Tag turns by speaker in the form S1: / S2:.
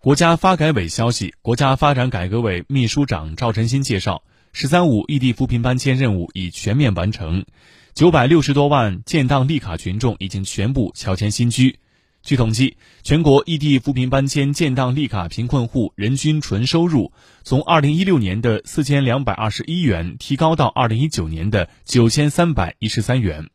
S1: 国家发改委消息国家发展改革委秘书长赵辰昕介绍十三五异地扶贫搬迁任务已全面完成九百六十多万建档立卡群众已经全部乔迁新居据统计全国异地扶贫搬迁建档立卡贫困户人均纯收入从二零一六年的四千两百二十一元提高到二零一九年的九千三百一十三元